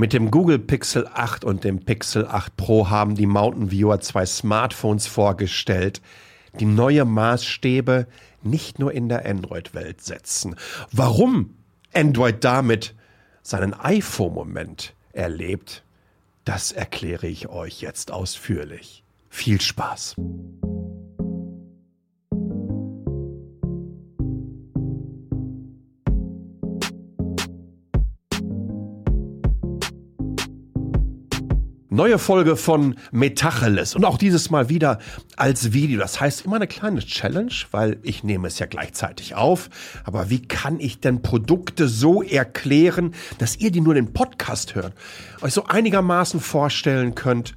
Mit dem Google Pixel 8 und dem Pixel 8 Pro haben die Mountain Viewer zwei Smartphones vorgestellt, die neue Maßstäbe nicht nur in der Android-Welt setzen. Warum Android damit seinen iPhone-Moment erlebt, das erkläre ich euch jetzt ausführlich. Viel Spaß! Neue Folge von Metacheles und auch dieses Mal wieder als Video. Das heißt immer eine kleine Challenge, weil ich nehme es ja gleichzeitig auf. Aber wie kann ich denn Produkte so erklären, dass ihr die nur den Podcast hört, euch so einigermaßen vorstellen könnt,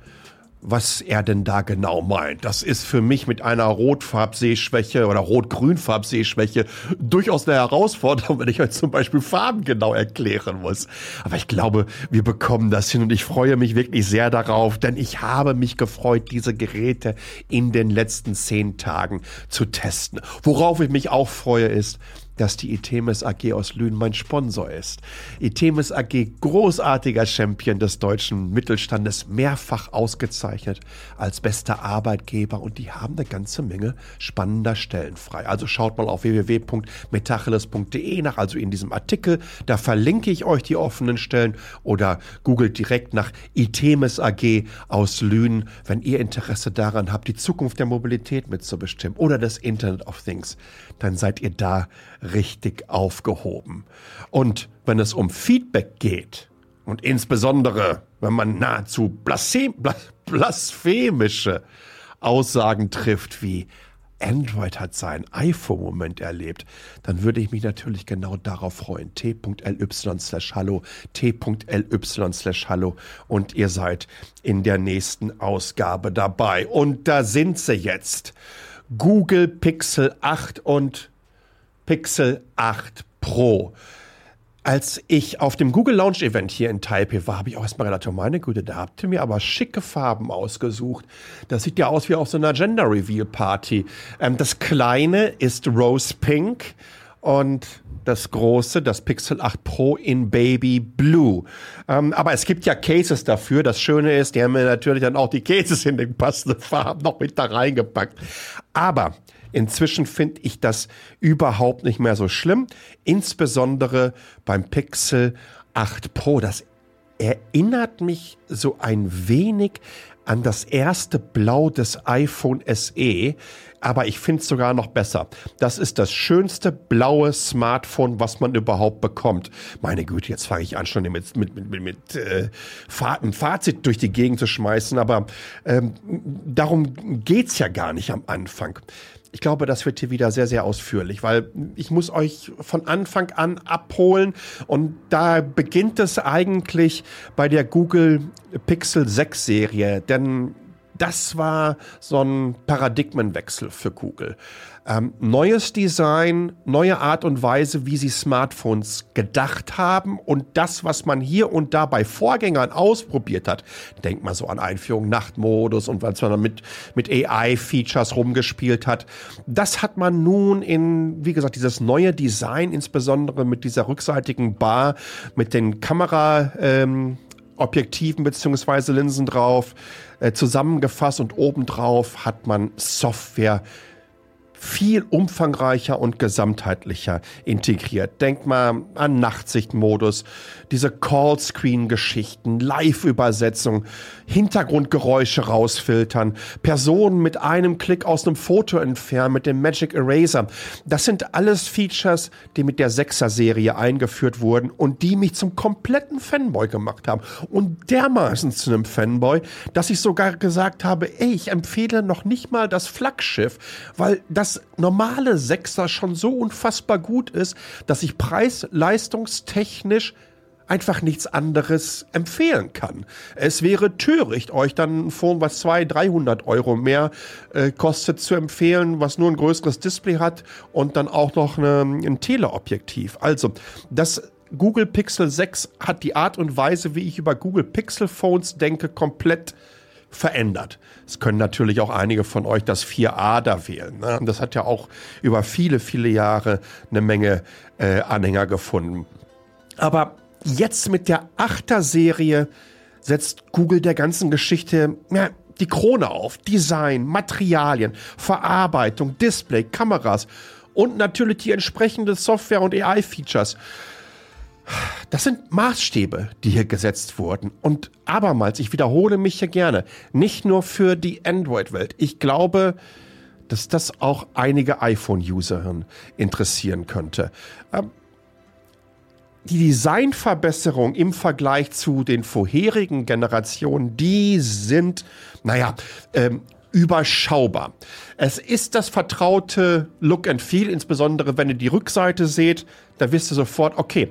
was er denn da genau meint. Das ist für mich mit einer Rotfarbsehschwäche oder Rot-Grün-Farbsehschwäche durchaus eine Herausforderung, wenn ich euch zum Beispiel Farben genau erklären muss. Aber ich glaube, wir bekommen das hin und ich freue mich wirklich sehr darauf, denn ich habe mich gefreut, diese Geräte in den letzten zehn Tagen zu testen. Worauf ich mich auch freue, ist, dass die Itemis AG aus Lünen mein Sponsor ist. Itemis AG, großartiger Champion des deutschen Mittelstandes, mehrfach ausgezeichnet als bester Arbeitgeber und die haben eine ganze Menge spannender Stellen frei. Also schaut mal auf www.metacheles.de nach, also in diesem Artikel, da verlinke ich euch die offenen Stellen oder googelt direkt nach Itemis AG aus Lünen, wenn ihr Interesse daran habt, die Zukunft der Mobilität mitzubestimmen oder das Internet of Things, dann seid ihr da richtig aufgehoben. Und wenn es um Feedback geht, und insbesondere wenn man nahezu blasphemische Aussagen trifft wie Android hat seinen iPhone-Moment erlebt, dann würde ich mich natürlich genau darauf freuen. t.ly slash hallo, t.ly slash hallo und ihr seid in der nächsten Ausgabe dabei. Und da sind sie jetzt. Google Pixel 8 und Pixel 8 Pro. Als ich auf dem Google Launch Event hier in Taipei war, habe ich auch erstmal gedacht, meine Güte, da habt ihr mir aber schicke Farben ausgesucht. Das sieht ja aus wie auf so einer Gender Reveal Party. Ähm, das kleine ist Rose Pink und das große, das Pixel 8 Pro in Baby Blue. Ähm, aber es gibt ja Cases dafür. Das Schöne ist, die haben mir natürlich dann auch die Cases in den passenden Farben noch mit da reingepackt. Aber Inzwischen finde ich das überhaupt nicht mehr so schlimm. Insbesondere beim Pixel 8 Pro. Das erinnert mich so ein wenig an das erste Blau des iPhone SE, aber ich finde es sogar noch besser. Das ist das schönste blaue Smartphone, was man überhaupt bekommt. Meine Güte, jetzt fange ich an, schon mit, mit, mit, mit äh, ein Fazit durch die Gegend zu schmeißen, aber ähm, darum geht's ja gar nicht am Anfang. Ich glaube, das wird hier wieder sehr, sehr ausführlich, weil ich muss euch von Anfang an abholen. Und da beginnt es eigentlich bei der Google Pixel 6 Serie, denn das war so ein Paradigmenwechsel für Google. Ähm, neues Design, neue Art und Weise, wie sie Smartphones gedacht haben und das, was man hier und da bei Vorgängern ausprobiert hat, denkt mal so an Einführung Nachtmodus und was man mit, mit AI-Features rumgespielt hat, das hat man nun in, wie gesagt, dieses neue Design, insbesondere mit dieser rückseitigen Bar, mit den Kamera, ähm, Objektiven beziehungsweise Linsen drauf, äh, zusammengefasst und obendrauf hat man Software viel umfangreicher und gesamtheitlicher integriert. Denk mal an Nachtsichtmodus, diese Callscreen-Geschichten, Live-Übersetzung, Hintergrundgeräusche rausfiltern, Personen mit einem Klick aus einem Foto entfernen mit dem Magic Eraser. Das sind alles Features, die mit der 6er-Serie eingeführt wurden und die mich zum kompletten Fanboy gemacht haben. Und dermaßen zu einem Fanboy, dass ich sogar gesagt habe, ey, ich empfehle noch nicht mal das Flaggschiff, weil das normale Sechser schon so unfassbar gut ist, dass ich preis-leistungstechnisch einfach nichts anderes empfehlen kann. Es wäre töricht, euch dann ein Phone, was 200, 300 Euro mehr äh, kostet, zu empfehlen, was nur ein größeres Display hat und dann auch noch eine, ein Teleobjektiv. Also, das Google Pixel 6 hat die Art und Weise, wie ich über Google Pixel Phones denke, komplett verändert. Es können natürlich auch einige von euch das 4a da wählen. Ne? Das hat ja auch über viele, viele Jahre eine Menge äh, Anhänger gefunden. Aber jetzt mit der 8er Serie setzt Google der ganzen Geschichte ja, die Krone auf. Design, Materialien, Verarbeitung, Display, Kameras und natürlich die entsprechende Software und AI-Features. Das sind Maßstäbe, die hier gesetzt wurden. Und abermals, ich wiederhole mich hier gerne, nicht nur für die Android-Welt. Ich glaube, dass das auch einige iPhone-User interessieren könnte. Ähm, die Designverbesserung im Vergleich zu den vorherigen Generationen, die sind, naja, ähm, überschaubar. Es ist das vertraute Look and Feel, insbesondere wenn ihr die Rückseite seht, da wisst ihr sofort, okay,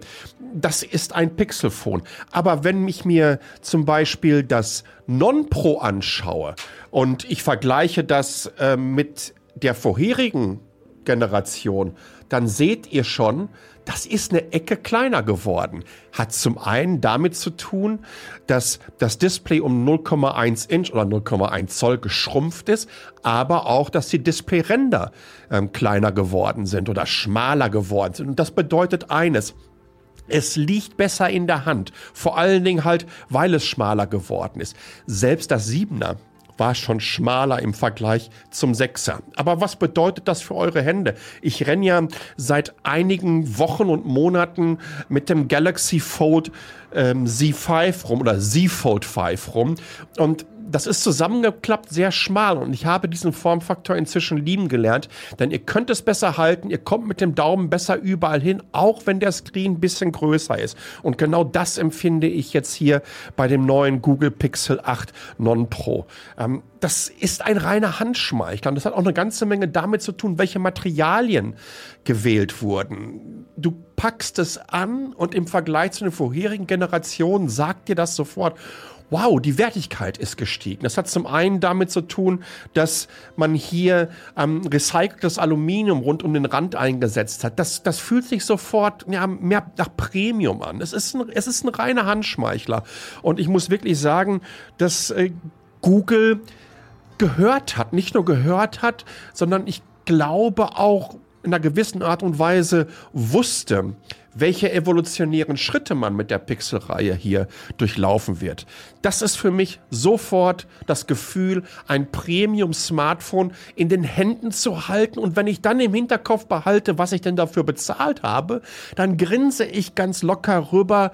das ist ein Pixelphone. Aber wenn ich mir zum Beispiel das Non-Pro anschaue und ich vergleiche das äh, mit der vorherigen Generation, dann seht ihr schon, das ist eine Ecke kleiner geworden. Hat zum einen damit zu tun, dass das Display um 0,1 Inch oder 0,1 Zoll geschrumpft ist, aber auch, dass die Displayränder ähm, kleiner geworden sind oder schmaler geworden sind. Und das bedeutet eines, es liegt besser in der Hand. Vor allen Dingen halt, weil es schmaler geworden ist. Selbst das Siebener war schon schmaler im Vergleich zum Sechser. Aber was bedeutet das für eure Hände? Ich renne ja seit einigen Wochen und Monaten mit dem Galaxy Fold ähm, Z5 rum oder Z Fold 5 rum und das ist zusammengeklappt sehr schmal und ich habe diesen Formfaktor inzwischen lieben gelernt, denn ihr könnt es besser halten, ihr kommt mit dem Daumen besser überall hin, auch wenn der Screen ein bisschen größer ist. Und genau das empfinde ich jetzt hier bei dem neuen Google Pixel 8 Non Pro. Ähm, das ist ein reiner Handschmeichler und das hat auch eine ganze Menge damit zu tun, welche Materialien gewählt wurden. Du packst es an und im Vergleich zu den vorherigen Generationen sagt dir das sofort, wow, die Wertigkeit ist gestiegen. Das hat zum einen damit zu tun, dass man hier ähm, recyceltes Aluminium rund um den Rand eingesetzt hat. Das, das fühlt sich sofort ja, mehr nach Premium an. Es ist, ein, es ist ein reiner Handschmeichler. Und ich muss wirklich sagen, dass äh, Google gehört hat, nicht nur gehört hat, sondern ich glaube auch in einer gewissen Art und Weise wusste, welche evolutionären Schritte man mit der Pixel-Reihe hier durchlaufen wird. Das ist für mich sofort das Gefühl, ein Premium-Smartphone in den Händen zu halten. Und wenn ich dann im Hinterkopf behalte, was ich denn dafür bezahlt habe, dann grinse ich ganz locker rüber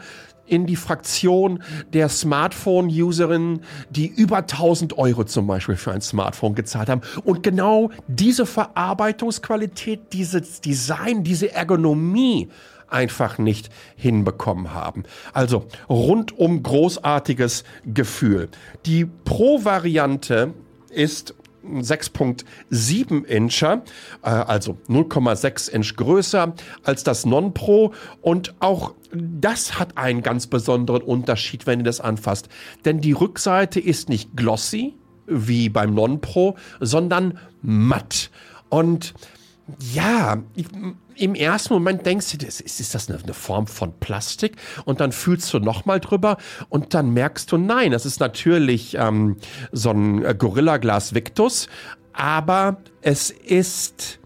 in die Fraktion der Smartphone-Userinnen, die über 1000 Euro zum Beispiel für ein Smartphone gezahlt haben. Und genau diese Verarbeitungsqualität, dieses Design, diese Ergonomie einfach nicht hinbekommen haben. Also rundum großartiges Gefühl. Die Pro-Variante ist 6.7 Incher, äh, also 0,6 Inch größer als das Non-Pro und auch das hat einen ganz besonderen Unterschied, wenn ihr das anfasst. Denn die Rückseite ist nicht glossy wie beim Non-Pro, sondern matt. Und ja, im ersten Moment denkst du, ist, ist das eine, eine, Form von Plastik? Und dann fühlst du nochmal drüber und dann merkst du, nein, das ist natürlich ähm, so ein äh, Gorilla Glas Victus, aber es ist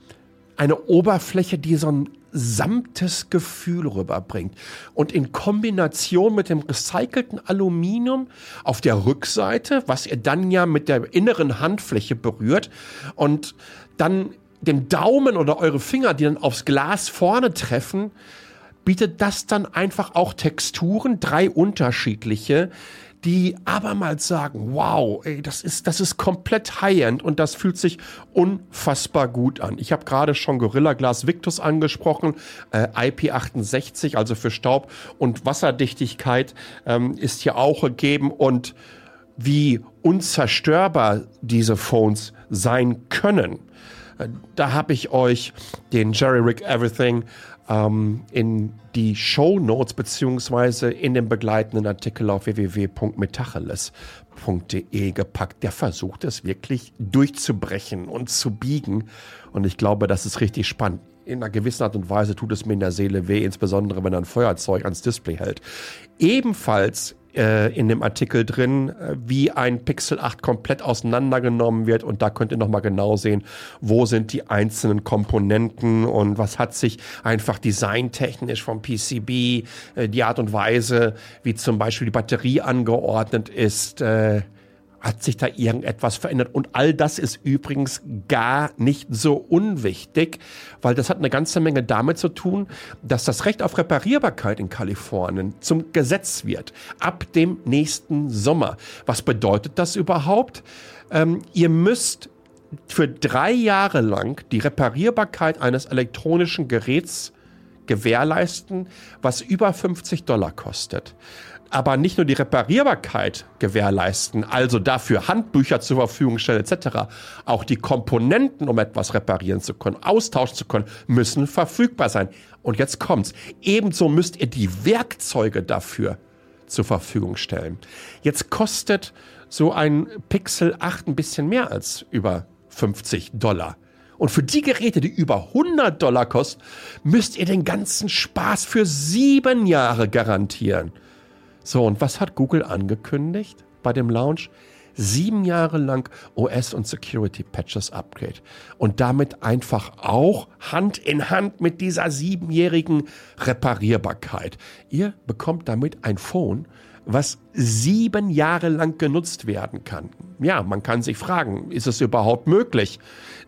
eine Oberfläche, die so ein samtes Gefühl rüberbringt. Und in Kombination mit dem recycelten Aluminium auf der Rückseite, was ihr dann ja mit der inneren Handfläche berührt und dann dem Daumen oder eure Finger, die dann aufs Glas vorne treffen, bietet das dann einfach auch Texturen, drei unterschiedliche, die abermals sagen, wow, ey, das ist, das ist komplett High-End und das fühlt sich unfassbar gut an. Ich habe gerade schon Gorilla Glass Victus angesprochen, äh, IP68, also für Staub und Wasserdichtigkeit ähm, ist hier auch gegeben und wie unzerstörbar diese Phones sein können da habe ich euch den Jerry Rick Everything ähm, in die Show Notes beziehungsweise in den begleitenden Artikel auf www.metacheles.de gepackt. Der versucht es wirklich durchzubrechen und zu biegen. Und ich glaube, das ist richtig spannend. In einer gewissen Art und Weise tut es mir in der Seele weh, insbesondere wenn er ein Feuerzeug ans Display hält. Ebenfalls äh, in dem Artikel drin, äh, wie ein Pixel 8 komplett auseinandergenommen wird. Und da könnt ihr nochmal genau sehen, wo sind die einzelnen Komponenten und was hat sich einfach designtechnisch vom PCB, äh, die Art und Weise, wie zum Beispiel die Batterie angeordnet ist, äh, hat sich da irgendetwas verändert? Und all das ist übrigens gar nicht so unwichtig, weil das hat eine ganze Menge damit zu tun, dass das Recht auf Reparierbarkeit in Kalifornien zum Gesetz wird. Ab dem nächsten Sommer. Was bedeutet das überhaupt? Ähm, ihr müsst für drei Jahre lang die Reparierbarkeit eines elektronischen Geräts gewährleisten, was über 50 Dollar kostet aber nicht nur die Reparierbarkeit gewährleisten, also dafür Handbücher zur Verfügung stellen etc., auch die Komponenten, um etwas reparieren zu können, austauschen zu können, müssen verfügbar sein. Und jetzt kommt's. Ebenso müsst ihr die Werkzeuge dafür zur Verfügung stellen. Jetzt kostet so ein Pixel 8 ein bisschen mehr als über 50 Dollar. Und für die Geräte, die über 100 Dollar kosten, müsst ihr den ganzen Spaß für sieben Jahre garantieren. So, und was hat Google angekündigt bei dem Launch? Sieben Jahre lang OS und Security Patches Upgrade. Und damit einfach auch Hand in Hand mit dieser siebenjährigen Reparierbarkeit. Ihr bekommt damit ein Phone, was sieben Jahre lang genutzt werden kann. Ja, man kann sich fragen, ist es überhaupt möglich,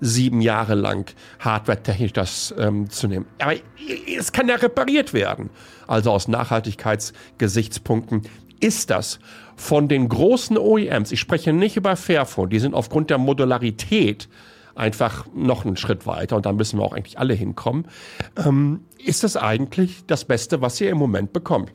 sieben Jahre lang hardware-technisch das ähm, zu nehmen? Aber es kann ja repariert werden. Also aus Nachhaltigkeitsgesichtspunkten ist das von den großen OEMs, ich spreche nicht über Fairphone, die sind aufgrund der Modularität einfach noch einen Schritt weiter und da müssen wir auch eigentlich alle hinkommen, ähm, ist das eigentlich das Beste, was ihr im Moment bekommt.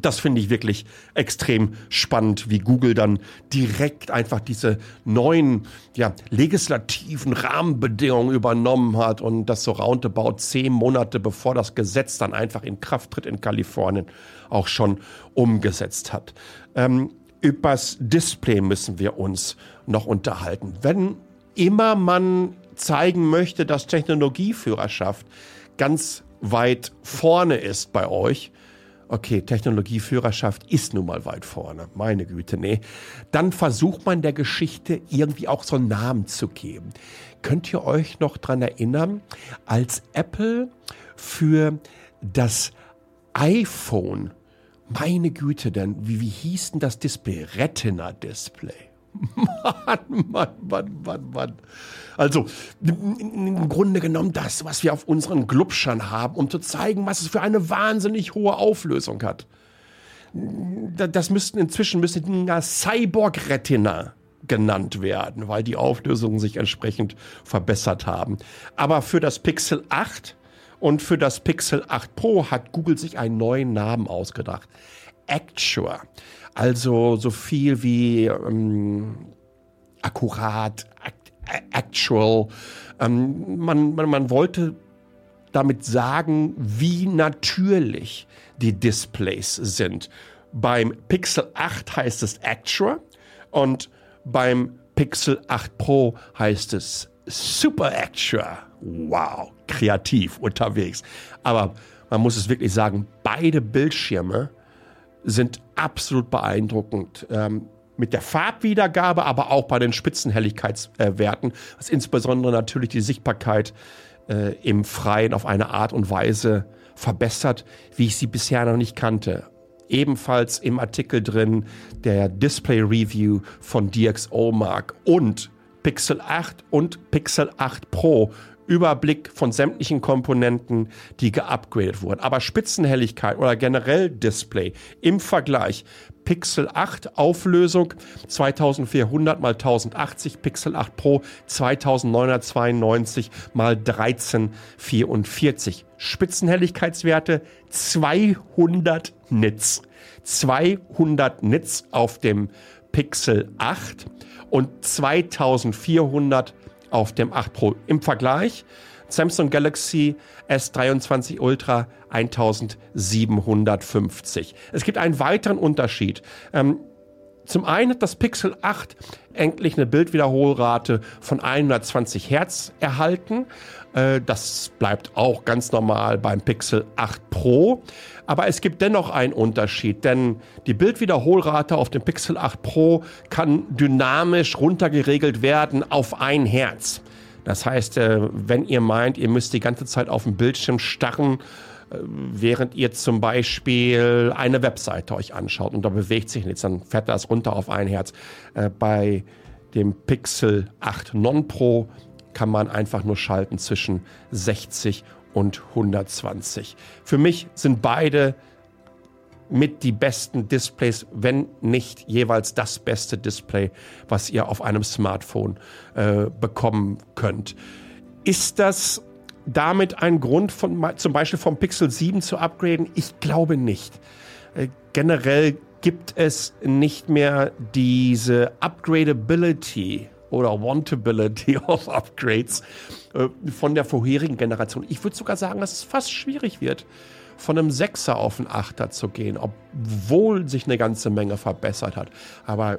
Das finde ich wirklich extrem spannend, wie Google dann direkt einfach diese neuen ja, legislativen Rahmenbedingungen übernommen hat und das so roundabout zehn Monate bevor das Gesetz dann einfach in Kraft tritt in Kalifornien auch schon umgesetzt hat. Ähm, übers Display müssen wir uns noch unterhalten. Wenn immer man zeigen möchte, dass Technologieführerschaft ganz weit vorne ist bei euch, okay, Technologieführerschaft ist nun mal weit vorne, meine Güte, nee, dann versucht man der Geschichte irgendwie auch so einen Namen zu geben. Könnt ihr euch noch dran erinnern, als Apple für das iPhone, meine Güte, denn wie, wie hieß denn das Display? Retina-Display. Mann, Mann, Mann, Mann, Mann. Also im Grunde genommen das, was wir auf unseren Glubschern haben, um zu zeigen, was es für eine wahnsinnig hohe Auflösung hat. Das müssten inzwischen müsste Dinger Cyborg Retina genannt werden, weil die Auflösungen sich entsprechend verbessert haben. Aber für das Pixel 8 und für das Pixel 8 Pro hat Google sich einen neuen Namen ausgedacht. Actua. Also so viel wie ähm, akkurat, actual. Ähm, man, man, man wollte damit sagen, wie natürlich die Displays sind. Beim Pixel 8 heißt es Actua und beim Pixel 8 Pro heißt es Super Actua. Wow, kreativ unterwegs. Aber man muss es wirklich sagen, beide Bildschirme sind absolut beeindruckend. Ähm, mit der Farbwiedergabe, aber auch bei den Spitzenhelligkeitswerten, äh, was insbesondere natürlich die Sichtbarkeit äh, im Freien auf eine Art und Weise verbessert, wie ich sie bisher noch nicht kannte. Ebenfalls im Artikel drin der Display Review von DxOMark und Pixel 8 und Pixel 8 Pro Überblick von sämtlichen Komponenten, die geupgradet wurden. Aber Spitzenhelligkeit oder generell Display im Vergleich Pixel 8 Auflösung 2400 mal 1080, Pixel 8 Pro 2992 mal 1344. Spitzenhelligkeitswerte 200 Nits. 200 Nits auf dem Pixel 8 und 2400 auf dem 8 Pro. Im Vergleich Samsung Galaxy S23 Ultra 1750. Es gibt einen weiteren Unterschied. Ähm, zum einen hat das Pixel 8 endlich eine Bildwiederholrate von 120 Hertz erhalten. Äh, das bleibt auch ganz normal beim Pixel 8 Pro. Aber es gibt dennoch einen Unterschied, denn die Bildwiederholrate auf dem Pixel 8 Pro kann dynamisch runtergeregelt werden auf ein Hertz. Das heißt, äh, wenn ihr meint, ihr müsst die ganze Zeit auf dem Bildschirm starren, während ihr zum Beispiel eine Webseite euch anschaut und da bewegt sich nichts, dann fährt das runter auf ein Herz. Äh, bei dem Pixel 8 Non Pro kann man einfach nur schalten zwischen 60 und 120. Für mich sind beide mit die besten Displays, wenn nicht jeweils das beste Display, was ihr auf einem Smartphone äh, bekommen könnt. Ist das damit ein Grund, von, zum Beispiel vom Pixel 7 zu upgraden? Ich glaube nicht. Äh, generell gibt es nicht mehr diese Upgradability oder Wantability of Upgrades äh, von der vorherigen Generation. Ich würde sogar sagen, dass es fast schwierig wird von einem Sechser auf einen Achter zu gehen, obwohl sich eine ganze Menge verbessert hat. Aber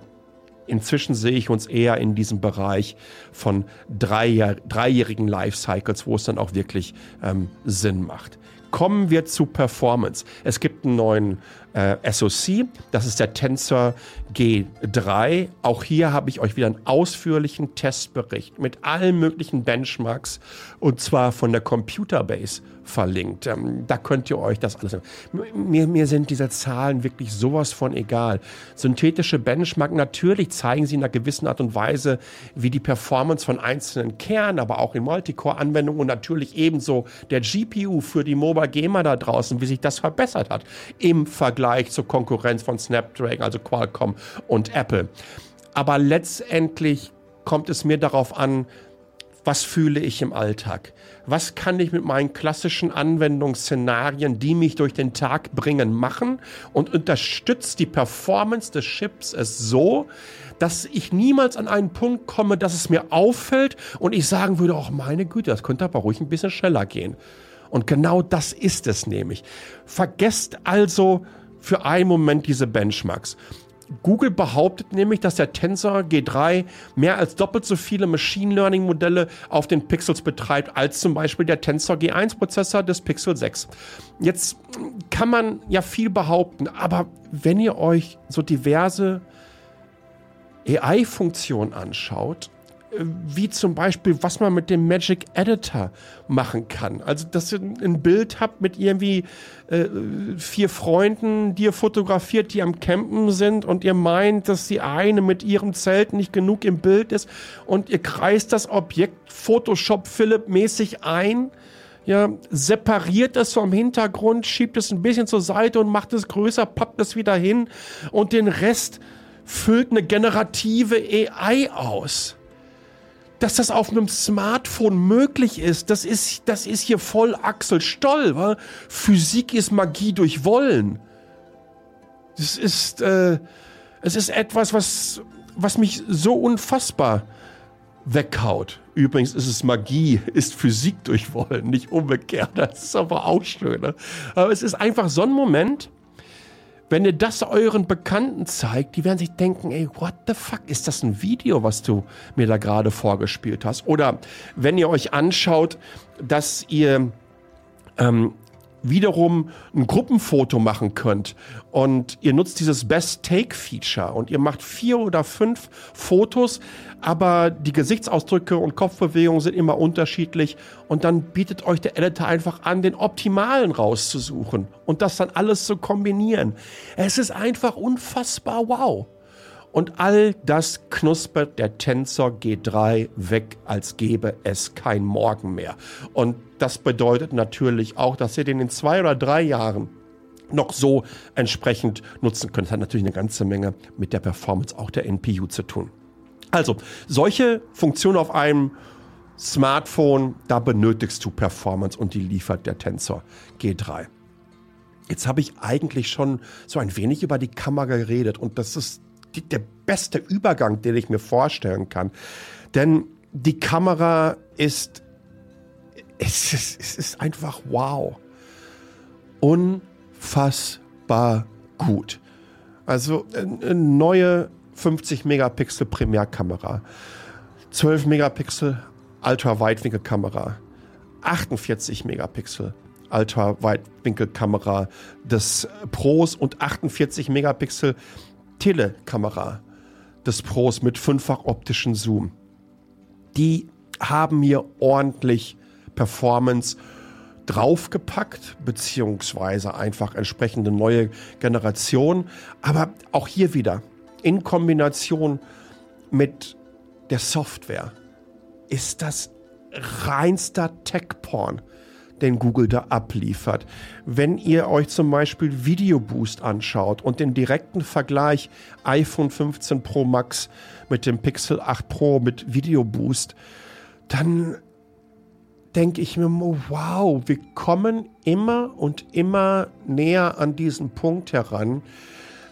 inzwischen sehe ich uns eher in diesem Bereich von dreijahr, dreijährigen Lifecycles, wo es dann auch wirklich ähm, Sinn macht. Kommen wir zu Performance. Es gibt einen neuen äh, SoC, das ist der Tensor G3. Auch hier habe ich euch wieder einen ausführlichen Testbericht mit allen möglichen Benchmarks und zwar von der Computerbase verlinkt. Ähm, da könnt ihr euch das alles. Mir, mir sind diese Zahlen wirklich sowas von egal. Synthetische Benchmark, natürlich zeigen sie in einer gewissen Art und Weise, wie die Performance von einzelnen Kernen, aber auch in Multicore-Anwendungen und natürlich ebenso der GPU für die Mobile Gamer da draußen, wie sich das verbessert hat im Vergleich zur Konkurrenz von Snapdragon, also Qualcomm und Apple. Aber letztendlich kommt es mir darauf an, was fühle ich im Alltag? Was kann ich mit meinen klassischen Anwendungsszenarien, die mich durch den Tag bringen, machen? Und unterstützt die Performance des Chips es so, dass ich niemals an einen Punkt komme, dass es mir auffällt und ich sagen würde, auch meine Güte, das könnte aber ruhig ein bisschen schneller gehen. Und genau das ist es nämlich. Vergesst also für einen Moment diese Benchmarks. Google behauptet nämlich, dass der Tensor G3 mehr als doppelt so viele Machine Learning Modelle auf den Pixels betreibt als zum Beispiel der Tensor G1 Prozessor des Pixel 6. Jetzt kann man ja viel behaupten, aber wenn ihr euch so diverse AI-Funktionen anschaut, wie zum Beispiel, was man mit dem Magic Editor machen kann. Also, dass ihr ein Bild habt mit irgendwie äh, vier Freunden, die ihr fotografiert, die am Campen sind und ihr meint, dass die eine mit ihrem Zelt nicht genug im Bild ist und ihr kreist das Objekt Photoshop Philipp mäßig ein. Ja, separiert es vom Hintergrund, schiebt es ein bisschen zur Seite und macht es größer, pappt es wieder hin und den Rest füllt eine generative AI aus dass das auf einem Smartphone möglich ist, das ist, das ist hier voll Axel Stoll. Wa? Physik ist Magie durch Wollen. Das ist, äh, es ist etwas, was, was mich so unfassbar weghaut. Übrigens ist es Magie, ist Physik durch Wollen, nicht umgekehrt. Das ist aber auch schön. Ne? Aber es ist einfach so ein Moment, wenn ihr das euren Bekannten zeigt, die werden sich denken, ey, what the fuck, ist das ein Video, was du mir da gerade vorgespielt hast? Oder wenn ihr euch anschaut, dass ihr ähm, wiederum ein Gruppenfoto machen könnt und ihr nutzt dieses Best Take Feature und ihr macht vier oder fünf Fotos, aber die Gesichtsausdrücke und Kopfbewegungen sind immer unterschiedlich und dann bietet euch der Editor einfach an, den optimalen rauszusuchen und das dann alles zu kombinieren. Es ist einfach unfassbar wow. Und all das knuspert der Tensor G3 weg, als gäbe es kein Morgen mehr. Und das bedeutet natürlich auch, dass ihr den in zwei oder drei Jahren noch so entsprechend nutzen könnt. Das hat natürlich eine ganze Menge mit der Performance auch der NPU zu tun. Also, solche Funktionen auf einem Smartphone, da benötigst du Performance und die liefert der Tensor G3. Jetzt habe ich eigentlich schon so ein wenig über die Kamera geredet und das ist der beste Übergang, den ich mir vorstellen kann. Denn die Kamera ist, es ist, es ist einfach wow. Unfassbar gut. Also eine neue 50 Megapixel Primärkamera, 12 Megapixel Ultraweitwinkelkamera, 48 Megapixel Ultraweitwinkelkamera des Pros und 48 Megapixel Telekamera des Pros mit fünffach optischen Zoom. Die haben mir ordentlich Performance draufgepackt, beziehungsweise einfach entsprechende neue Generation. Aber auch hier wieder in Kombination mit der Software ist das reinster Tech-Porn, den Google da abliefert. Wenn ihr euch zum Beispiel Video Boost anschaut und den direkten Vergleich iPhone 15 Pro Max mit dem Pixel 8 Pro mit Video Boost, dann denke ich mir, wow, wir kommen immer und immer näher an diesen Punkt heran,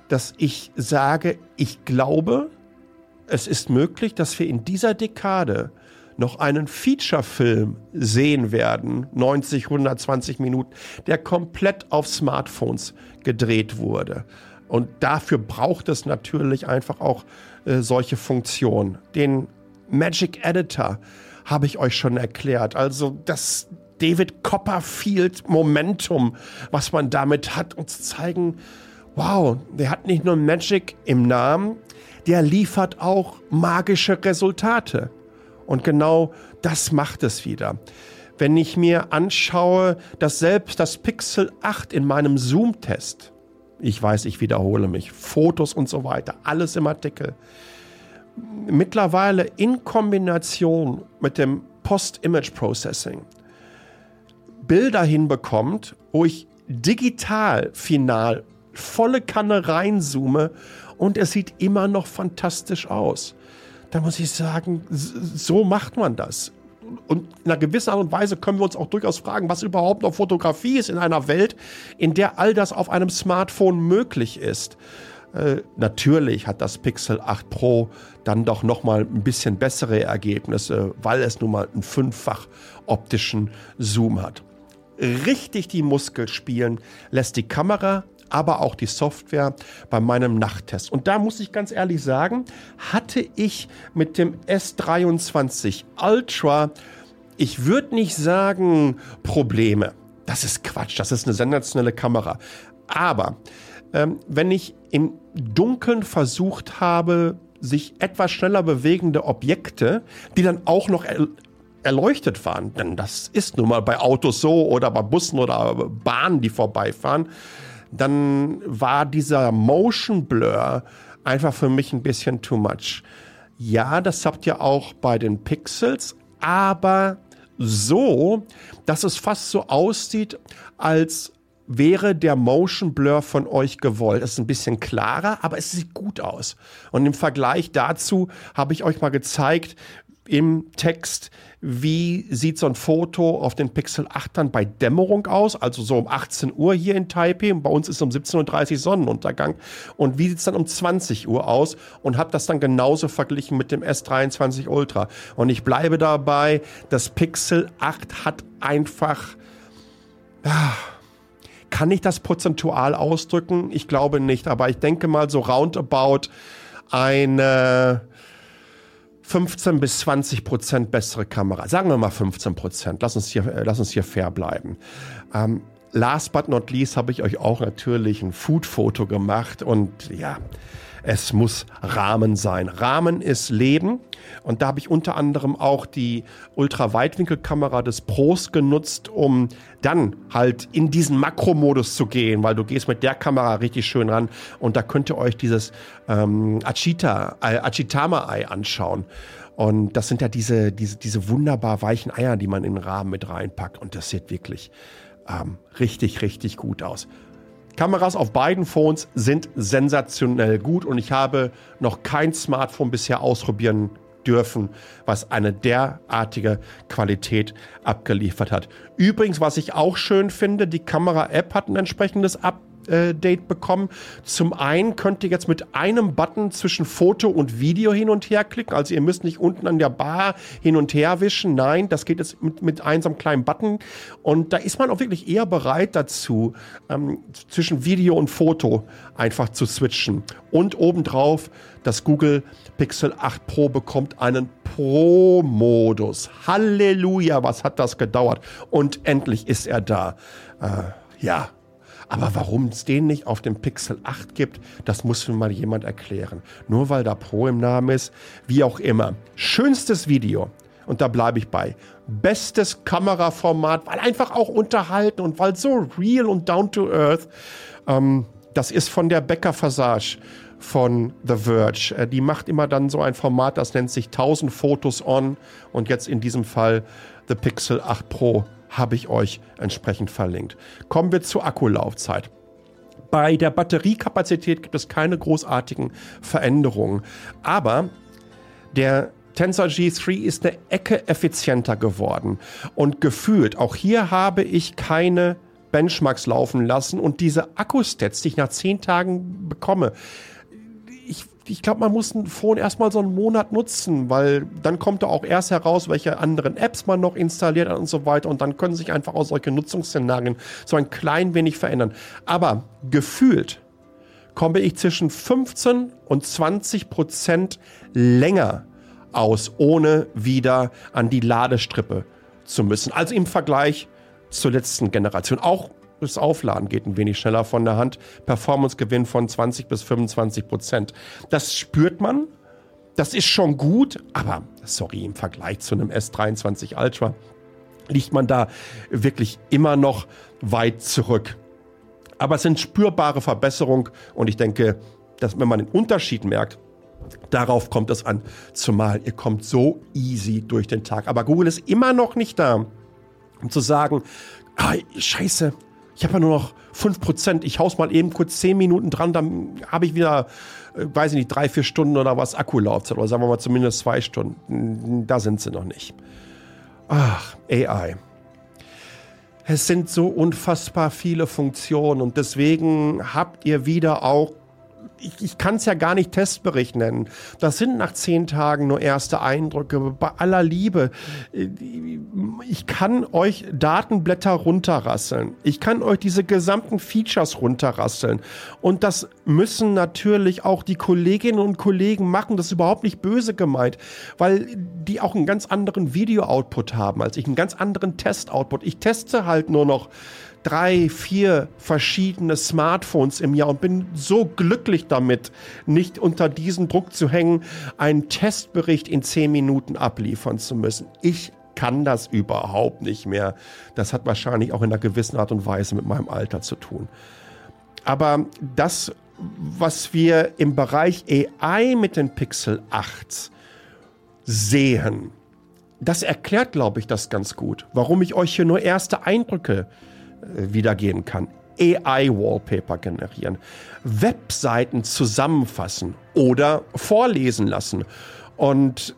dass ich sage, ich glaube, es ist möglich, dass wir in dieser Dekade noch einen Feature-Film sehen werden, 90, 120 Minuten, der komplett auf Smartphones gedreht wurde. Und dafür braucht es natürlich einfach auch äh, solche Funktionen. Den Magic Editor habe ich euch schon erklärt. Also das David Copperfield Momentum, was man damit hat, um zu zeigen, wow, der hat nicht nur Magic im Namen, der liefert auch magische Resultate. Und genau das macht es wieder. Wenn ich mir anschaue, dass selbst das Pixel 8 in meinem Zoom-Test, ich weiß, ich wiederhole mich, Fotos und so weiter, alles im Artikel, mittlerweile in Kombination mit dem Post-Image Processing Bilder hinbekommt, wo ich digital final volle Kanne reinzoome und es sieht immer noch fantastisch aus. Da muss ich sagen, so macht man das. Und in einer gewissen Art und Weise können wir uns auch durchaus fragen, was überhaupt noch Fotografie ist in einer Welt, in der all das auf einem Smartphone möglich ist. Äh, natürlich hat das Pixel 8 Pro dann doch noch mal ein bisschen bessere Ergebnisse, weil es nun mal einen fünffach optischen Zoom hat. Richtig die Muskel spielen lässt die Kamera, aber auch die Software bei meinem Nachttest. Und da muss ich ganz ehrlich sagen, hatte ich mit dem S23 Ultra, ich würde nicht sagen Probleme. Das ist Quatsch, das ist eine sensationelle Kamera. Aber ähm, wenn ich im Dunkeln versucht habe, sich etwas schneller bewegende Objekte, die dann auch noch er erleuchtet waren, denn das ist nun mal bei Autos so oder bei Bussen oder Bahnen, die vorbeifahren, dann war dieser Motion Blur einfach für mich ein bisschen too much. Ja, das habt ihr auch bei den Pixels, aber so, dass es fast so aussieht, als wäre der Motion Blur von euch gewollt. Es ist ein bisschen klarer, aber es sieht gut aus. Und im Vergleich dazu habe ich euch mal gezeigt im Text, wie sieht so ein Foto auf den Pixel 8 dann bei Dämmerung aus, also so um 18 Uhr hier in Taipei und bei uns ist um 17.30 Uhr Sonnenuntergang. Und wie sieht es dann um 20 Uhr aus? Und habe das dann genauso verglichen mit dem S23 Ultra. Und ich bleibe dabei, das Pixel 8 hat einfach ja, kann ich das prozentual ausdrücken? Ich glaube nicht, aber ich denke mal so roundabout eine 15 bis 20 Prozent bessere Kamera. Sagen wir mal 15 Prozent. Lass uns hier, äh, lass uns hier fair bleiben. Ähm, last but not least habe ich euch auch natürlich ein Food-Foto gemacht und ja, es muss Rahmen sein. Rahmen ist Leben. Und da habe ich unter anderem auch die Ultraweitwinkelkamera des Pros genutzt, um dann halt in diesen Makromodus zu gehen, weil du gehst mit der Kamera richtig schön ran und da könnt ihr euch dieses ähm, Achita, äh, Achitama-Ei anschauen. Und das sind ja diese, diese, diese wunderbar weichen Eier, die man in den Rahmen mit reinpackt. Und das sieht wirklich ähm, richtig, richtig gut aus. Kameras auf beiden Phones sind sensationell gut und ich habe noch kein Smartphone bisher ausprobieren dürfen, was eine derartige Qualität abgeliefert hat. Übrigens, was ich auch schön finde, die Kamera-App hat ein entsprechendes Update Update bekommen. Zum einen könnt ihr jetzt mit einem Button zwischen Foto und Video hin und her klicken. Also ihr müsst nicht unten an der Bar hin und her wischen. Nein, das geht jetzt mit, mit einem kleinen Button. Und da ist man auch wirklich eher bereit dazu, ähm, zwischen Video und Foto einfach zu switchen. Und obendrauf das Google Pixel 8 Pro bekommt einen Pro-Modus. Halleluja, was hat das gedauert? Und endlich ist er da. Äh, ja, aber warum es den nicht auf dem Pixel 8 gibt, das muss mir mal jemand erklären. Nur weil da Pro im Namen ist, wie auch immer. Schönstes Video. Und da bleibe ich bei. Bestes Kameraformat, weil einfach auch unterhalten und weil so real und down to earth. Ähm, das ist von der Becker Fassage von The Verge. Äh, die macht immer dann so ein Format, das nennt sich 1000 Fotos on und jetzt in diesem Fall The Pixel 8 Pro habe ich euch entsprechend verlinkt. Kommen wir zur Akkulaufzeit. Bei der Batteriekapazität gibt es keine großartigen Veränderungen, aber der Tensor G3 ist eine Ecke effizienter geworden und gefühlt, auch hier habe ich keine Benchmarks laufen lassen und diese Akkustats, die ich nach zehn Tagen bekomme, ich, ich glaube, man muss ein Phone erstmal so einen Monat nutzen, weil dann kommt da auch erst heraus, welche anderen Apps man noch installiert hat und so weiter. Und dann können sich einfach auch solche Nutzungsszenarien so ein klein wenig verändern. Aber gefühlt komme ich zwischen 15 und 20 Prozent länger aus, ohne wieder an die Ladestrippe zu müssen. Also im Vergleich zur letzten Generation. Auch das Aufladen geht ein wenig schneller von der Hand. Performance-Gewinn von 20 bis 25 Prozent. Das spürt man. Das ist schon gut, aber sorry, im Vergleich zu einem S23 Ultra liegt man da wirklich immer noch weit zurück. Aber es sind spürbare Verbesserungen und ich denke, dass wenn man den Unterschied merkt, darauf kommt es an. Zumal ihr kommt so easy durch den Tag. Aber Google ist immer noch nicht da, um zu sagen, ah, scheiße, ich habe ja nur noch 5%, ich haus mal eben kurz 10 Minuten dran, dann habe ich wieder, äh, weiß ich nicht, drei, vier Stunden oder was Akkulaufzeit oder sagen wir mal zumindest zwei Stunden. Da sind sie noch nicht. Ach, AI. Es sind so unfassbar viele Funktionen und deswegen habt ihr wieder auch ich, ich kann es ja gar nicht Testbericht nennen. Das sind nach zehn Tagen nur erste Eindrücke. Bei aller Liebe. Ich kann euch Datenblätter runterrasseln. Ich kann euch diese gesamten Features runterrasseln. Und das müssen natürlich auch die Kolleginnen und Kollegen machen. Das ist überhaupt nicht böse gemeint, weil die auch einen ganz anderen Video-Output haben als ich, einen ganz anderen Test-Output. Ich teste halt nur noch drei, vier verschiedene Smartphones im Jahr und bin so glücklich damit, nicht unter diesen Druck zu hängen, einen Testbericht in zehn Minuten abliefern zu müssen. Ich kann das überhaupt nicht mehr. Das hat wahrscheinlich auch in einer gewissen Art und Weise mit meinem Alter zu tun. Aber das, was wir im Bereich AI mit den Pixel 8 sehen, das erklärt, glaube ich, das ganz gut, warum ich euch hier nur erste Eindrücke wiedergehen kann. AI-Wallpaper generieren, Webseiten zusammenfassen oder vorlesen lassen. Und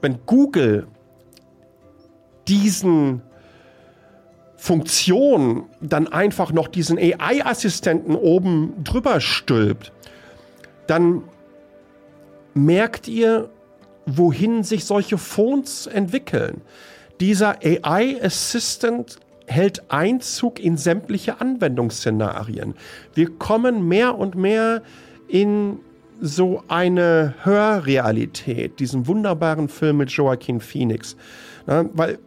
wenn Google diesen Funktion dann einfach noch diesen AI-Assistenten oben drüber stülpt, dann merkt ihr, wohin sich solche Phones entwickeln. Dieser AI-Assistant hält Einzug in sämtliche Anwendungsszenarien. Wir kommen mehr und mehr in so eine Hörrealität, diesen wunderbaren Film mit Joaquin Phoenix. Na, weil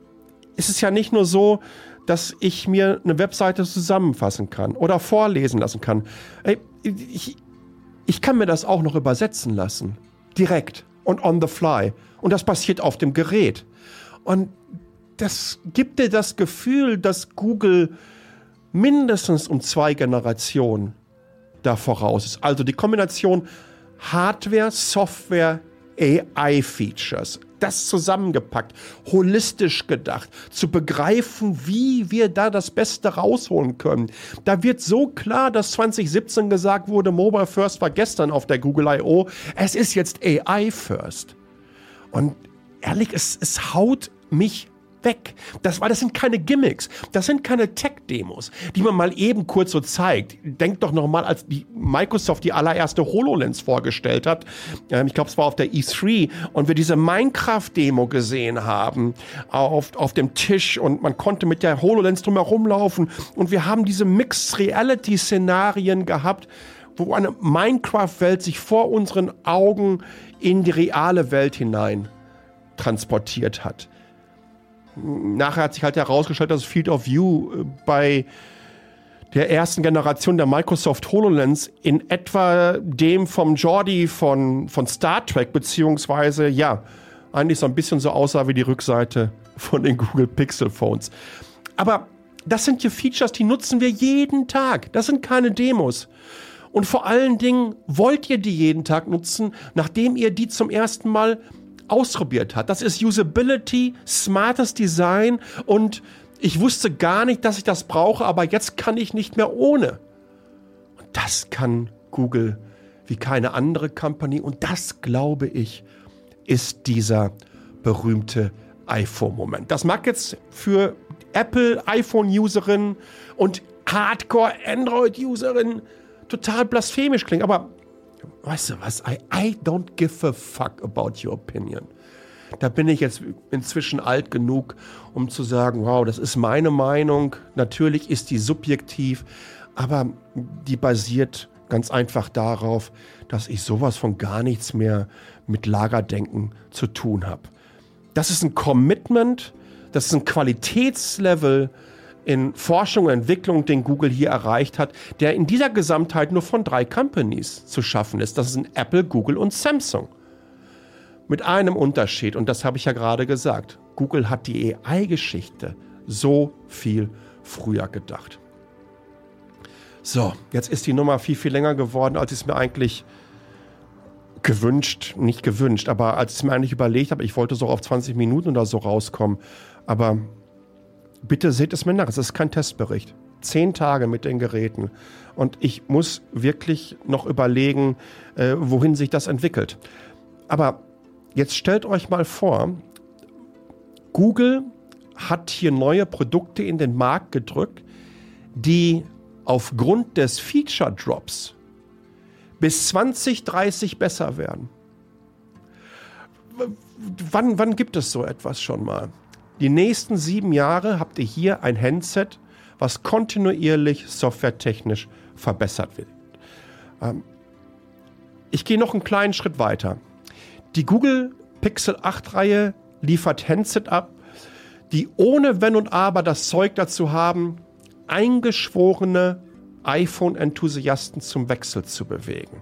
es ist ja nicht nur so, dass ich mir eine Webseite zusammenfassen kann oder vorlesen lassen kann. Ich, ich kann mir das auch noch übersetzen lassen. Direkt und on the fly. Und das passiert auf dem Gerät. Und das gibt dir das Gefühl, dass Google mindestens um zwei Generationen da voraus ist. Also die Kombination Hardware, Software, AI-Features, das zusammengepackt, holistisch gedacht, zu begreifen, wie wir da das Beste rausholen können. Da wird so klar, dass 2017 gesagt wurde, Mobile First war gestern auf der Google I.O., es ist jetzt AI First. Und ehrlich, es, es haut mich weg. Das, weil das sind keine Gimmicks, das sind keine Tech-Demos, die man mal eben kurz so zeigt. Denkt doch noch mal, als die Microsoft die allererste HoloLens vorgestellt hat, ähm, ich glaube, es war auf der E3, und wir diese Minecraft-Demo gesehen haben auf, auf dem Tisch und man konnte mit der HoloLens drum herumlaufen und wir haben diese Mixed-Reality-Szenarien gehabt, wo eine Minecraft-Welt sich vor unseren Augen in die reale Welt hinein transportiert hat. Nachher hat sich halt herausgestellt, dass Field of View äh, bei der ersten Generation der Microsoft HoloLens in etwa dem vom Jordi von, von Star Trek, beziehungsweise ja, eigentlich so ein bisschen so aussah wie die Rückseite von den Google Pixel Phones. Aber das sind hier Features, die nutzen wir jeden Tag. Das sind keine Demos. Und vor allen Dingen wollt ihr die jeden Tag nutzen, nachdem ihr die zum ersten Mal ausprobiert habt. Das ist Usability, smartes Design und ich wusste gar nicht, dass ich das brauche, aber jetzt kann ich nicht mehr ohne. Und das kann Google wie keine andere Company und das glaube ich ist dieser berühmte iPhone-Moment. Das mag jetzt für Apple iPhone-Userinnen und Hardcore Android-Userinnen total blasphemisch klingen, aber weißt du was? I, I don't give a fuck about your opinion. Da bin ich jetzt inzwischen alt genug, um zu sagen, wow, das ist meine Meinung. Natürlich ist die subjektiv, aber die basiert ganz einfach darauf, dass ich sowas von gar nichts mehr mit Lagerdenken zu tun habe. Das ist ein Commitment, das ist ein Qualitätslevel, in Forschung und Entwicklung, den Google hier erreicht hat, der in dieser Gesamtheit nur von drei Companies zu schaffen ist. Das sind Apple, Google und Samsung. Mit einem Unterschied, und das habe ich ja gerade gesagt. Google hat die AI-Geschichte so viel früher gedacht. So, jetzt ist die Nummer viel, viel länger geworden, als ich es mir eigentlich gewünscht, nicht gewünscht, aber als ich es mir eigentlich überlegt habe, ich wollte so auf 20 Minuten oder so rauskommen. Aber bitte seht es mir nach, es ist kein Testbericht. Zehn Tage mit den Geräten. Und ich muss wirklich noch überlegen, äh, wohin sich das entwickelt. Aber jetzt stellt euch mal vor, Google hat hier neue Produkte in den Markt gedrückt, die aufgrund des Feature Drops bis 2030 besser werden. Wann, wann gibt es so etwas schon mal? Die nächsten sieben Jahre habt ihr hier ein Handset, was kontinuierlich softwaretechnisch verbessert wird. Ähm, ich gehe noch einen kleinen Schritt weiter. Die Google Pixel 8 Reihe liefert Handset ab, die ohne Wenn und Aber das Zeug dazu haben, eingeschworene iPhone-Enthusiasten zum Wechsel zu bewegen.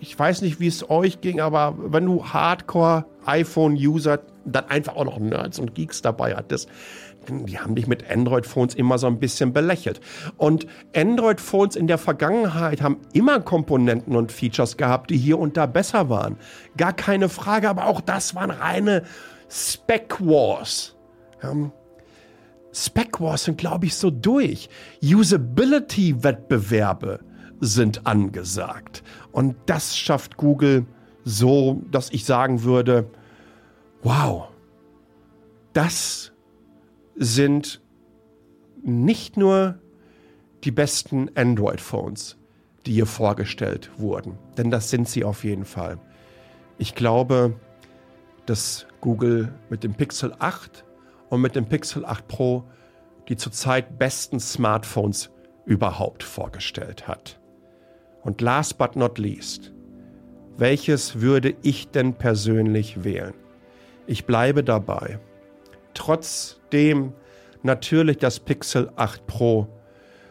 Ich weiß nicht, wie es euch ging, aber wenn du Hardcore-iPhone-User dann einfach auch noch Nerds und Geeks dabei hattest, die haben dich mit Android-Phones immer so ein bisschen belächelt. Und Android-Phones in der Vergangenheit haben immer Komponenten und Features gehabt, die hier und da besser waren. Gar keine Frage, aber auch das waren reine Spec-Wars. Ähm, Spec-Wars sind, glaube ich, so durch. Usability-Wettbewerbe sind angesagt. Und das schafft Google so, dass ich sagen würde, wow, das sind nicht nur die besten Android-Phones, die hier vorgestellt wurden, denn das sind sie auf jeden Fall. Ich glaube, dass Google mit dem Pixel 8 und mit dem Pixel 8 Pro die zurzeit besten Smartphones überhaupt vorgestellt hat. Und last but not least, welches würde ich denn persönlich wählen? Ich bleibe dabei. Trotzdem natürlich das Pixel 8 Pro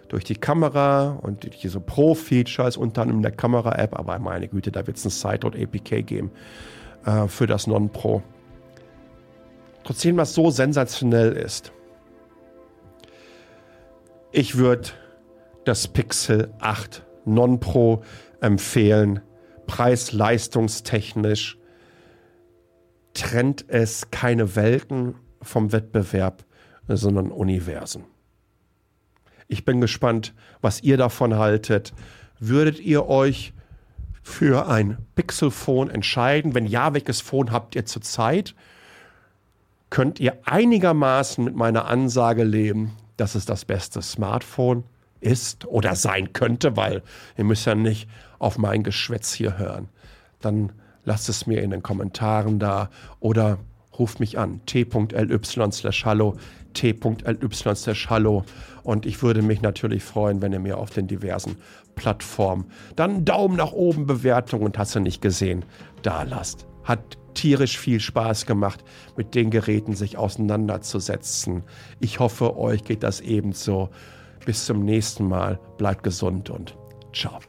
durch die Kamera und diese Pro-Features unter anderem der Kamera-App, aber meine Güte, da wird es ein Sideload APK geben äh, für das Non-Pro. Trotzdem, was so sensationell ist, ich würde das Pixel 8 Non-Pro empfehlen. Preis-leistungstechnisch trennt es keine Welten vom Wettbewerb, sondern Universen. Ich bin gespannt, was ihr davon haltet. Würdet ihr euch für ein Pixel-Phone entscheiden? Wenn ja, welches Phone habt ihr zurzeit? Könnt ihr einigermaßen mit meiner Ansage leben, dass es das beste Smartphone ist oder sein könnte, weil ihr müsst ja nicht auf mein Geschwätz hier hören. Dann lasst es mir in den Kommentaren da oder ruft mich an t.ly slash hallo t.ly slash hallo und ich würde mich natürlich freuen, wenn ihr mir auf den diversen Plattformen dann Daumen nach oben Bewertung und hast du nicht gesehen, da lasst. Hat tierisch viel Spaß gemacht, mit den Geräten sich auseinanderzusetzen. Ich hoffe, euch geht das ebenso. Bis zum nächsten Mal. Bleibt gesund und ciao.